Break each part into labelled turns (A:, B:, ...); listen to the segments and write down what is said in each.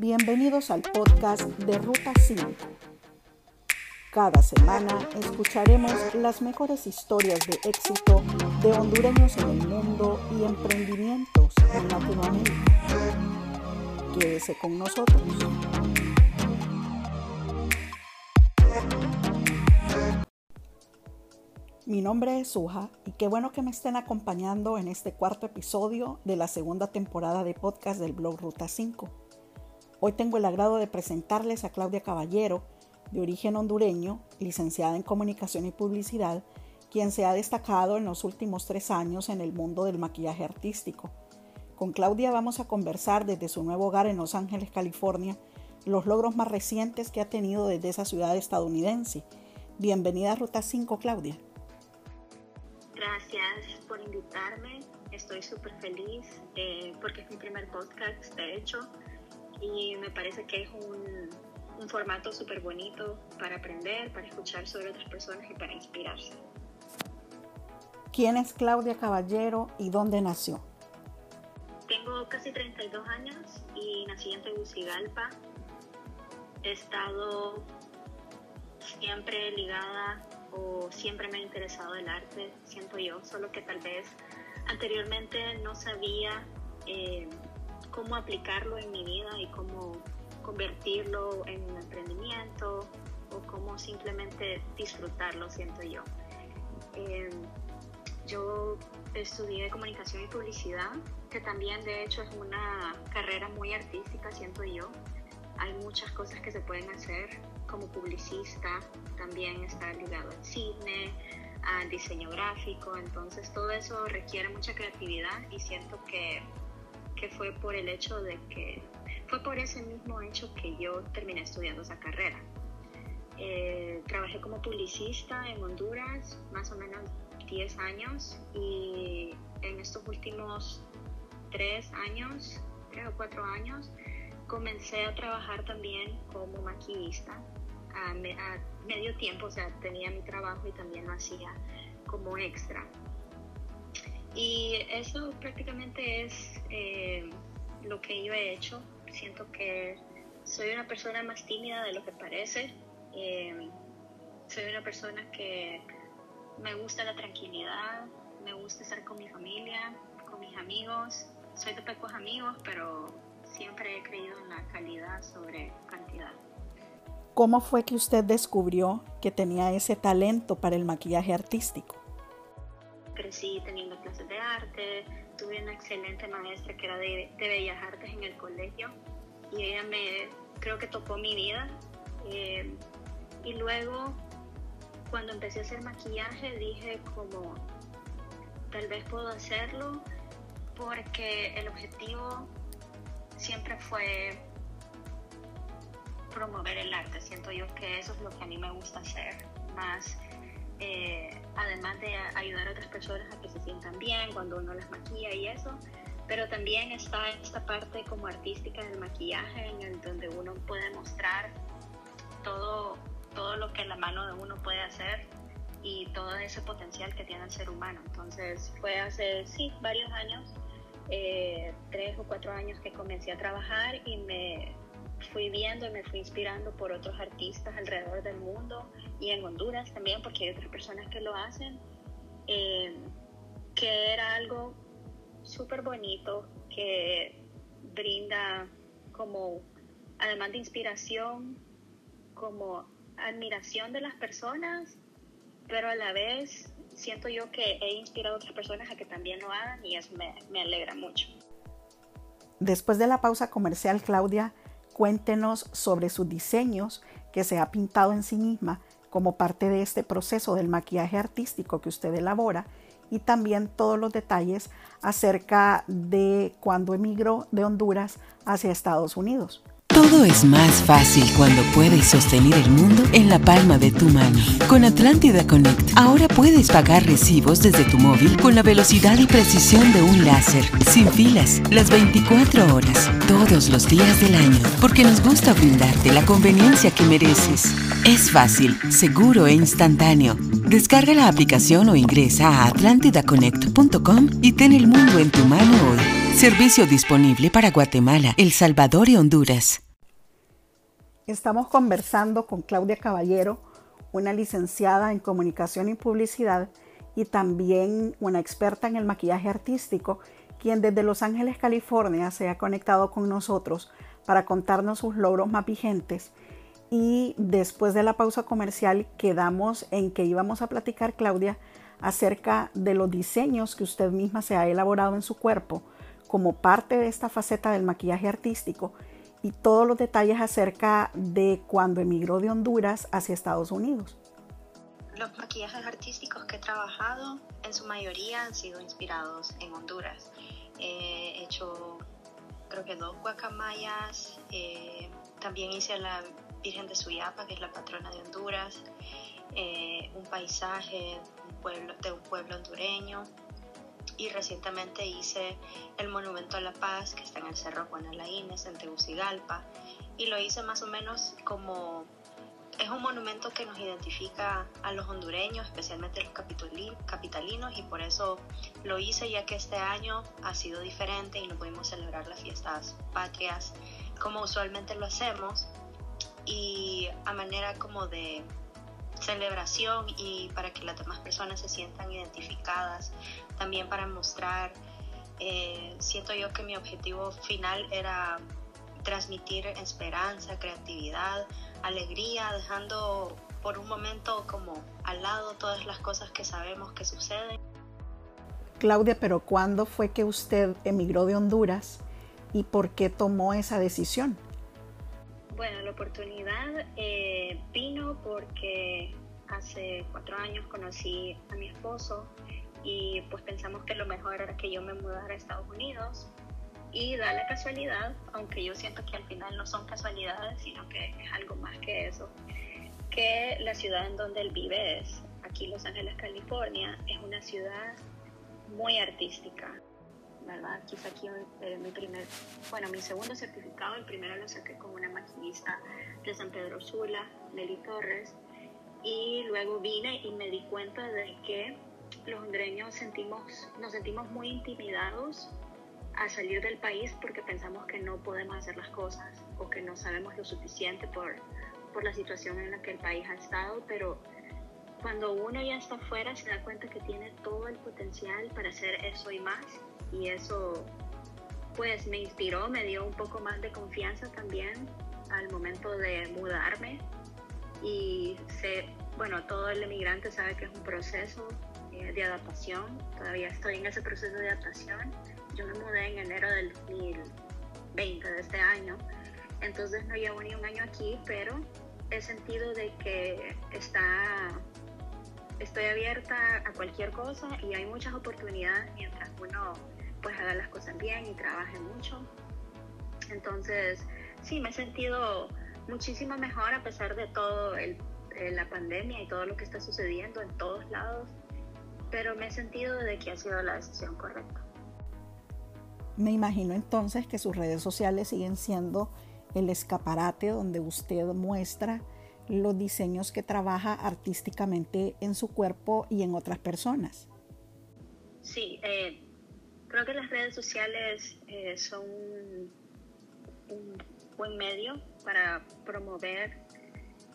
A: Bienvenidos al podcast de Ruta 5. Cada semana escucharemos las mejores historias de éxito de hondureños en el mundo y emprendimientos en Latinoamérica. Quédese con nosotros. Mi nombre es Suja y qué bueno que me estén acompañando en este cuarto episodio de la segunda temporada de podcast del blog Ruta 5. Hoy tengo el agrado de presentarles a Claudia Caballero, de origen hondureño, licenciada en Comunicación y Publicidad, quien se ha destacado en los últimos tres años en el mundo del maquillaje artístico. Con Claudia vamos a conversar desde su nuevo hogar en Los Ángeles, California, los logros más recientes que ha tenido desde esa ciudad estadounidense. Bienvenida a Ruta 5, Claudia.
B: Gracias por invitarme. Estoy súper feliz eh, porque es mi primer podcast, de hecho, y me parece que es un, un formato súper bonito para aprender, para escuchar sobre otras personas y para inspirarse.
A: ¿Quién es Claudia Caballero y dónde nació?
B: Tengo casi 32 años y nací en Tegucigalpa. He estado siempre ligada o siempre me ha interesado el arte, siento yo, solo que tal vez anteriormente no sabía eh, cómo aplicarlo en mi vida y cómo convertirlo en un emprendimiento o cómo simplemente disfrutarlo, siento yo. Eh, yo estudié comunicación y publicidad, que también de hecho es una carrera muy artística, siento yo. Hay muchas cosas que se pueden hacer como publicista, también está ligado al cine, al diseño gráfico, entonces todo eso requiere mucha creatividad y siento que, que fue por el hecho de que, fue por ese mismo hecho que yo terminé estudiando esa carrera. Eh, trabajé como publicista en Honduras más o menos 10 años y en estos últimos 3 años, 3 o 4 años, comencé a trabajar también como maquillista a, medio tiempo, o sea, tenía mi trabajo y también lo hacía como extra. Y eso prácticamente es eh, lo que yo he hecho. Siento que soy una persona más tímida de lo que parece. Eh, soy una persona que me gusta la tranquilidad, me gusta estar con mi familia, con mis amigos. Soy de pocos amigos, pero siempre he creído en la calidad sobre cantidad.
A: ¿Cómo fue que usted descubrió que tenía ese talento para el maquillaje artístico?
B: Crecí teniendo clases de arte, tuve una excelente maestra que era de, Bellas Artes en el colegio y ella me, creo que tocó mi vida. Eh, y luego cuando empecé a hacer maquillaje dije como tal vez puedo hacerlo porque el objetivo siempre fue promover el arte. Siento yo que eso es lo que a mí me gusta hacer, más eh, además de ayudar a otras personas a que se sientan bien cuando uno las maquilla y eso. Pero también está esta parte como artística del maquillaje en donde uno puede mostrar todo todo lo que la mano de uno puede hacer y todo ese potencial que tiene el ser humano. Entonces fue hace, sí, varios años, eh, tres o cuatro años que comencé a trabajar y me fui viendo y me fui inspirando por otros artistas alrededor del mundo y en Honduras también, porque hay otras personas que lo hacen, eh, que era algo súper bonito, que brinda como, además de inspiración, como admiración de las personas, pero a la vez siento yo que he inspirado a otras personas a que también lo hagan y eso me, me alegra mucho.
A: Después de la pausa comercial, Claudia, cuéntenos sobre sus diseños que se ha pintado en sí misma como parte de este proceso del maquillaje artístico que usted elabora y también todos los detalles acerca de cuando emigró de Honduras hacia Estados Unidos.
C: Todo es más fácil cuando puedes sostener el mundo en la palma de tu mano. Con Atlántida Connect, ahora puedes pagar recibos desde tu móvil con la velocidad y precisión de un láser, sin filas, las 24 horas, todos los días del año, porque nos gusta brindarte la conveniencia que mereces. Es fácil, seguro e instantáneo. Descarga la aplicación o ingresa a atlantidaconnect.com y ten el mundo en tu mano hoy. Servicio disponible para Guatemala, El Salvador y Honduras.
A: Estamos conversando con Claudia Caballero, una licenciada en comunicación y publicidad y también una experta en el maquillaje artístico, quien desde Los Ángeles, California, se ha conectado con nosotros para contarnos sus logros más vigentes. Y después de la pausa comercial quedamos en que íbamos a platicar, Claudia, acerca de los diseños que usted misma se ha elaborado en su cuerpo como parte de esta faceta del maquillaje artístico y todos los detalles acerca de cuando emigró de Honduras hacia Estados Unidos.
B: Los maquillajes artísticos que he trabajado en su mayoría han sido inspirados en Honduras. He hecho creo que dos guacamayas, eh, también hice la Virgen de Suyapa, que es la patrona de Honduras, eh, un paisaje un pueblo, de un pueblo hondureño y recientemente hice el Monumento a la Paz que está en el Cerro Juan Alaínez en Tegucigalpa y lo hice más o menos como es un monumento que nos identifica a los hondureños, especialmente los capitalinos, y por eso lo hice ya que este año ha sido diferente y no pudimos celebrar las fiestas patrias como usualmente lo hacemos. Y a manera como de celebración y para que las demás personas se sientan identificadas, también para mostrar, eh, siento yo que mi objetivo final era transmitir esperanza, creatividad, alegría, dejando por un momento como al lado todas las cosas que sabemos que suceden.
A: Claudia, pero ¿cuándo fue que usted emigró de Honduras y por qué tomó esa decisión?
B: Bueno, la oportunidad eh, vino porque hace cuatro años conocí a mi esposo y pues pensamos que lo mejor era que yo me mudara a Estados Unidos y da la casualidad, aunque yo siento que al final no son casualidades, sino que es algo más que eso, que la ciudad en donde él vive es, aquí Los Ángeles, California, es una ciudad muy artística. ¿verdad? Quizá aquí eh, mi primer, bueno, mi segundo certificado, el primero lo saqué como una maquinista de San Pedro Sula, Nelly Torres, y luego vine y me di cuenta de que los hondureños sentimos, nos sentimos muy intimidados a salir del país porque pensamos que no podemos hacer las cosas o que no sabemos lo suficiente por, por la situación en la que el país ha estado, pero cuando uno ya está afuera se da cuenta que tiene todo el potencial para hacer eso y más y eso pues me inspiró, me dio un poco más de confianza también al momento de mudarme. Y sé, bueno, todo el emigrante sabe que es un proceso de adaptación, todavía estoy en ese proceso de adaptación, yo me mudé en enero del 2020 de este año, entonces no llevo ni un año aquí, pero he sentido de que está estoy abierta a cualquier cosa y hay muchas oportunidades mientras uno pues haga las cosas bien y trabaje mucho. Entonces, sí, me he sentido muchísimo mejor a pesar de todo el, eh, la pandemia y todo lo que está sucediendo en todos lados, pero me he sentido de que ha sido la decisión correcta.
A: Me imagino entonces que sus redes sociales siguen siendo el escaparate donde usted muestra los diseños que trabaja artísticamente en su cuerpo y en otras personas.
B: Sí, eh, Creo que las redes sociales eh, son un buen medio para promover,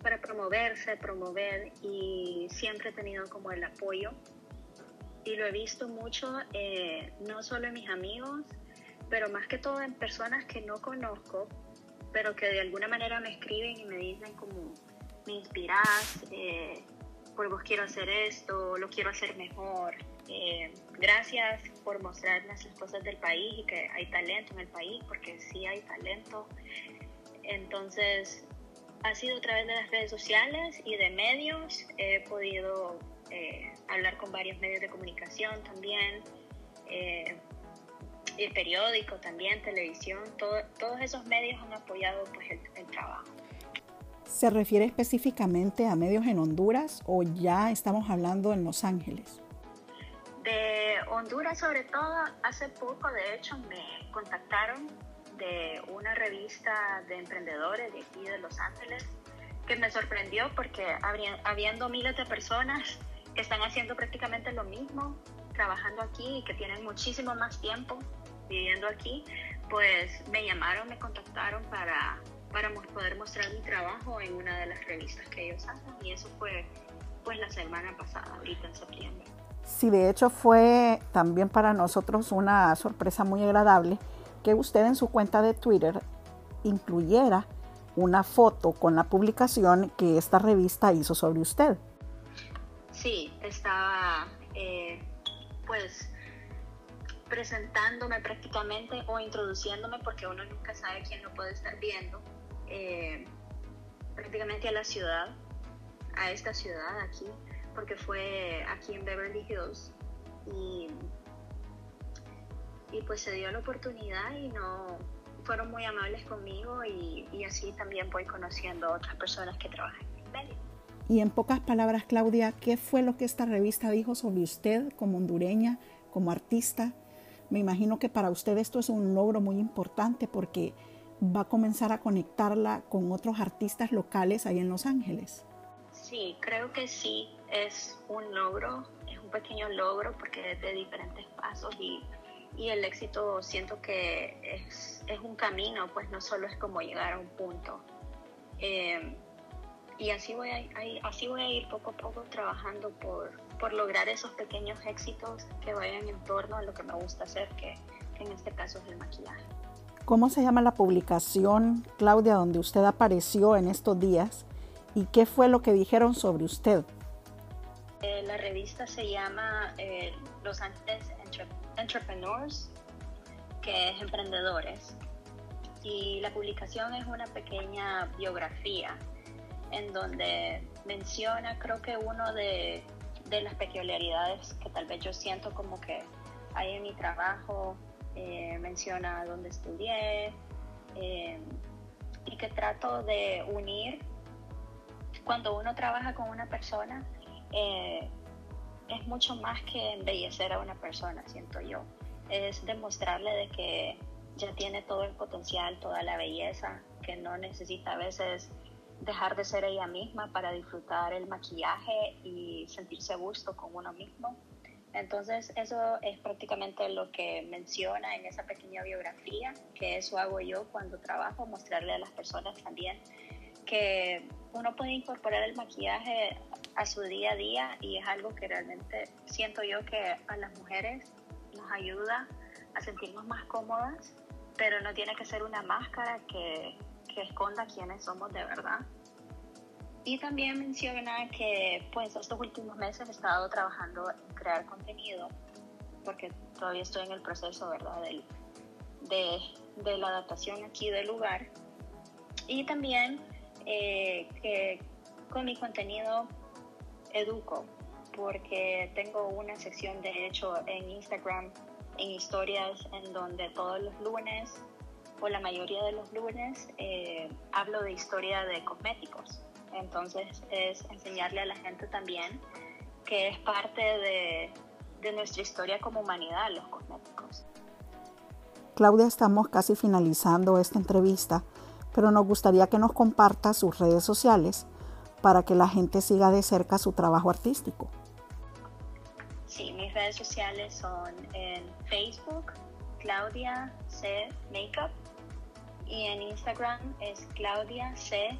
B: para promoverse, promover y siempre he tenido como el apoyo y lo he visto mucho eh, no solo en mis amigos, pero más que todo en personas que no conozco, pero que de alguna manera me escriben y me dicen como me inspiras, eh, por vos quiero hacer esto, lo quiero hacer mejor. Eh, gracias por mostrar las cosas del país y que hay talento en el país, porque sí hay talento. Entonces, ha sido a través de las redes sociales y de medios. He podido eh, hablar con varios medios de comunicación también, eh, el periódico también, televisión. todos esos medios han apoyado pues, el, el trabajo.
A: ¿Se refiere específicamente a medios en Honduras o ya estamos hablando en Los Ángeles?
B: De Honduras sobre todo, hace poco de hecho me contactaron de una revista de emprendedores de aquí de Los Ángeles que me sorprendió porque habiendo miles de personas que están haciendo prácticamente lo mismo, trabajando aquí y que tienen muchísimo más tiempo viviendo aquí, pues me llamaron, me contactaron para, para poder mostrar mi trabajo en una de las revistas que ellos hacen y eso fue pues la semana pasada, ahorita en septiembre.
A: Sí, de hecho fue también para nosotros una sorpresa muy agradable que usted en su cuenta de Twitter incluyera una foto con la publicación que esta revista hizo sobre usted.
B: Sí, estaba eh, pues presentándome prácticamente o introduciéndome porque uno nunca sabe quién lo puede estar viendo eh, prácticamente a la ciudad, a esta ciudad aquí, porque fue aquí en Beverly Hills y, y pues se dio la oportunidad y no fueron muy amables conmigo y, y así también voy conociendo a otras personas que trabajan en medio.
A: Y en pocas palabras, Claudia, ¿qué fue lo que esta revista dijo sobre usted como hondureña, como artista? Me imagino que para usted esto es un logro muy importante porque va a comenzar a conectarla con otros artistas locales ahí en Los Ángeles.
B: Sí, creo que sí, es un logro, es un pequeño logro porque es de diferentes pasos y, y el éxito siento que es, es, un camino, pues no solo es como llegar a un punto. Eh, y así voy, a, así voy a ir poco a poco trabajando por, por lograr esos pequeños éxitos que vayan en torno a lo que me gusta hacer, que, que en este caso es el maquillaje.
A: ¿Cómo se llama la publicación, Claudia, donde usted apareció en estos días? ¿Y qué fue lo que dijeron sobre usted?
B: Eh, la revista se llama eh, Los Ángeles Entrepreneurs, que es emprendedores. Y la publicación es una pequeña biografía en donde menciona, creo que uno de, de las peculiaridades que tal vez yo siento como que hay en mi trabajo, eh, menciona dónde estudié eh, y que trato de unir cuando uno trabaja con una persona eh, es mucho más que embellecer a una persona siento yo. Es demostrarle de que ya tiene todo el potencial toda la belleza que no necesita a veces dejar de ser ella misma para disfrutar el maquillaje y sentirse a gusto con uno mismo. Entonces, eso es prácticamente lo que menciona en esa pequeña biografía, que eso hago yo cuando trabajo, mostrarle a las personas también que uno puede incorporar el maquillaje a su día a día y es algo que realmente siento yo que a las mujeres nos ayuda a sentirnos más cómodas, pero no tiene que ser una máscara que, que esconda quiénes somos de verdad. Y también menciona que pues estos últimos meses he estado trabajando en crear contenido, porque todavía estoy en el proceso, ¿verdad? de, de, la adaptación aquí del lugar. Y también eh, que con mi contenido educo, porque tengo una sección de hecho en Instagram, en historias, en donde todos los lunes o la mayoría de los lunes eh, hablo de historia de cosméticos entonces es enseñarle a la gente también que es parte de, de nuestra historia como humanidad, los cosméticos.
A: Claudia, estamos casi finalizando esta entrevista, pero nos gustaría que nos comparta sus redes sociales para que la gente siga de cerca su trabajo artístico.
B: Sí, mis redes sociales son en Facebook, Claudia C Makeup, y en Instagram es Claudia C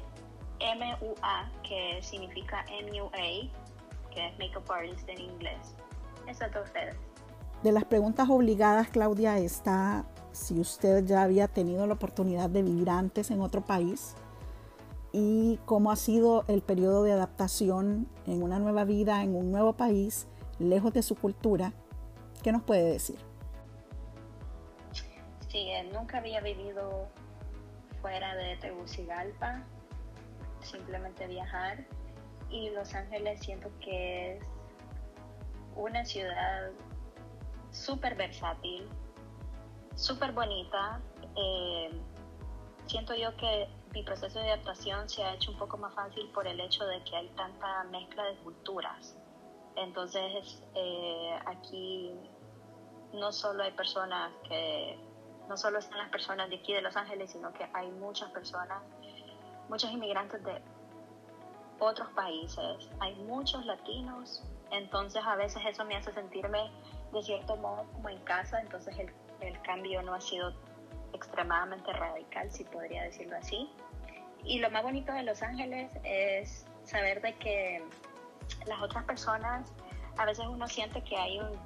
B: MUA, que significa MUA, que es Makeup Artist en inglés. Esas dos redes.
A: De las preguntas obligadas, Claudia, está si usted ya había tenido la oportunidad de vivir antes en otro país y cómo ha sido el periodo de adaptación en una nueva vida, en un nuevo país, lejos de su cultura. ¿Qué nos puede decir?
B: Sí, nunca había vivido fuera de Tegucigalpa simplemente viajar. Y Los Ángeles siento que es una ciudad súper versátil, súper bonita. Eh, siento yo que mi proceso de adaptación se ha hecho un poco más fácil por el hecho de que hay tanta mezcla de culturas. Entonces, eh, aquí no solo hay personas que, no solo están las personas de aquí de Los Ángeles, sino que hay muchas personas muchos inmigrantes de otros países, hay muchos latinos, entonces a veces eso me hace sentirme de cierto modo como en casa, entonces el, el cambio no ha sido extremadamente radical, si podría decirlo así. y lo más bonito de Los Ángeles es saber de que las otras personas, a veces uno siente que hay un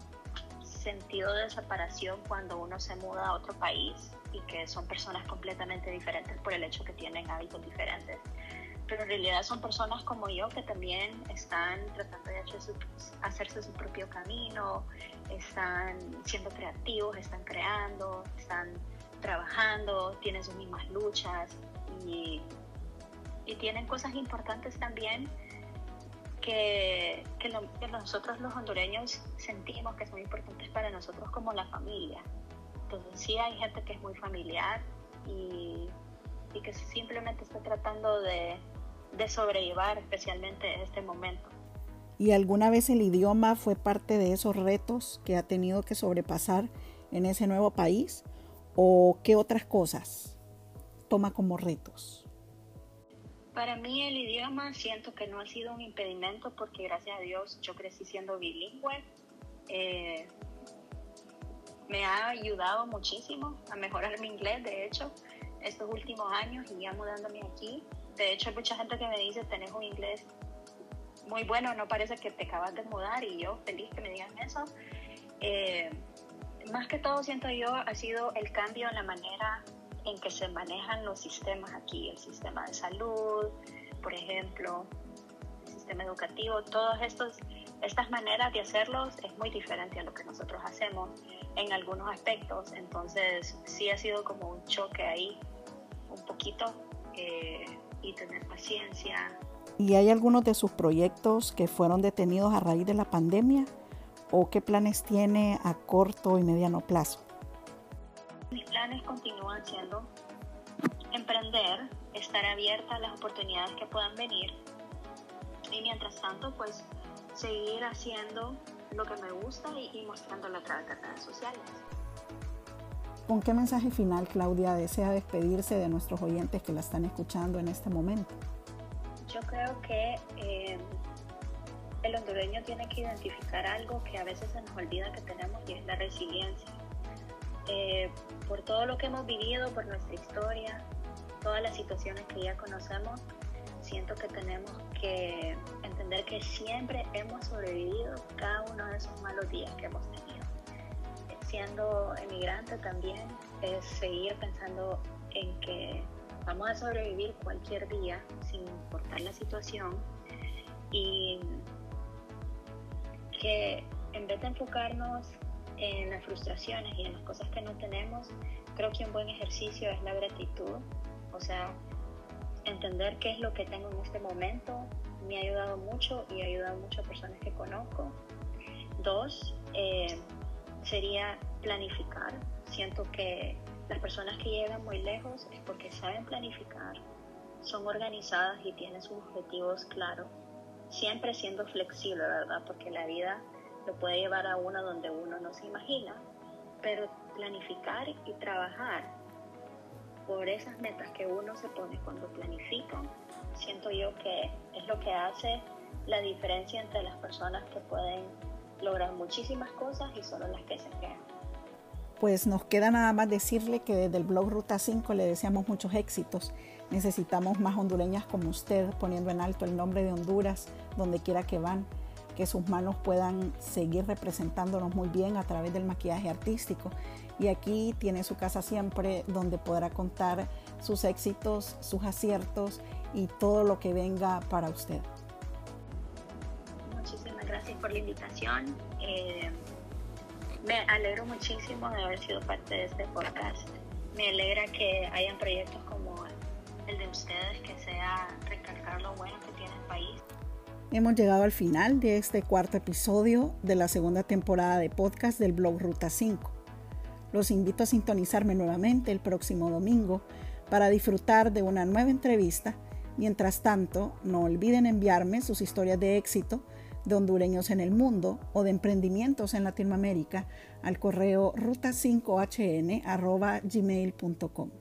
B: sentido de separación cuando uno se muda a otro país y que son personas completamente diferentes por el hecho que tienen hábitos diferentes. Pero en realidad son personas como yo que también están tratando de hacerse su propio camino, están siendo creativos, están creando, están trabajando, tienen sus mismas luchas y, y tienen cosas importantes también que, que, nosotros los hondureños sentimos que son importantes para nosotros como la familia. Entonces sí hay gente que es muy familiar y, y que simplemente está tratando de, de sobrellevar especialmente este momento.
A: ¿Y alguna vez el idioma fue parte de esos retos que ha tenido que sobrepasar en ese nuevo país? ¿O qué otras cosas toma como retos?
B: Para mí el idioma siento que no ha sido un impedimento porque gracias a Dios yo crecí siendo bilingüe. Eh, me ha ayudado muchísimo a mejorar mi inglés, de hecho, estos últimos años y ya mudándome aquí. De hecho, hay mucha gente que me dice, tenés un inglés muy bueno, no parece que te acabas de mudar y yo feliz que me digan eso. Eh, más que todo siento yo ha sido el cambio en la manera en que se manejan los sistemas aquí, el sistema de salud, por ejemplo, el sistema educativo, todas estas maneras de hacerlos es muy diferente a lo que nosotros hacemos en algunos aspectos, entonces sí ha sido como un choque ahí, un poquito, eh, y tener paciencia.
A: ¿Y hay algunos de sus proyectos que fueron detenidos a raíz de la pandemia? ¿O qué planes tiene a corto y mediano plazo?
B: Mis planes continúan siendo emprender, estar abierta a las oportunidades que puedan venir y mientras tanto pues seguir haciendo lo que me gusta y, mostrándolo a través de redes sociales.
A: ¿Con qué mensaje final Claudia desea despedirse de nuestros oyentes que la están escuchando en este momento?
B: Yo creo que eh, el hondureño tiene que identificar algo que a veces se nos olvida que tenemos y es la resiliencia eh, por todo lo que hemos vivido, por nuestra historia, todas las situaciones que ya conocemos, siento que tenemos que entender que siempre hemos sobrevivido cada uno de esos malos días que hemos tenido. Siendo emigrante también es seguir pensando en que vamos a sobrevivir cualquier día sin importar la situación y que en vez de enfocarnos en las frustraciones y en las cosas que no tenemos, creo que un buen ejercicio es la gratitud, o sea, entender qué es lo que tengo en este momento me ha ayudado mucho y ha ayudado mucho a personas que conozco. Dos, eh, sería planificar. Siento que las personas que llegan muy lejos es porque saben planificar, son organizadas y tienen sus objetivos claros, siempre siendo flexible, ¿verdad? Porque la vida lo puede llevar a uno donde uno no se imagina, pero planificar y trabajar por esas metas que uno se pone cuando planifica, siento yo que es lo que hace la diferencia entre las personas que pueden lograr muchísimas cosas y solo las que se quedan.
A: Pues nos queda nada más decirle que desde el blog Ruta 5 le deseamos muchos éxitos. Necesitamos más hondureñas como usted poniendo en alto el nombre de Honduras donde quiera que van que sus manos puedan seguir representándonos muy bien a través del maquillaje artístico. Y aquí tiene su casa siempre donde podrá contar sus éxitos, sus aciertos y todo lo que venga para usted.
B: Muchísimas gracias por la invitación. Eh, me alegro muchísimo de haber sido parte de este podcast. Me alegra que hayan proyectos como el de ustedes, que sea recalcar lo bueno que tiene el país
A: Hemos llegado al final de este cuarto episodio de la segunda temporada de podcast del blog Ruta 5. Los invito a sintonizarme nuevamente el próximo domingo para disfrutar de una nueva entrevista. Mientras tanto, no olviden enviarme sus historias de éxito de hondureños en el mundo o de emprendimientos en Latinoamérica al correo ruta5hn.gmail.com.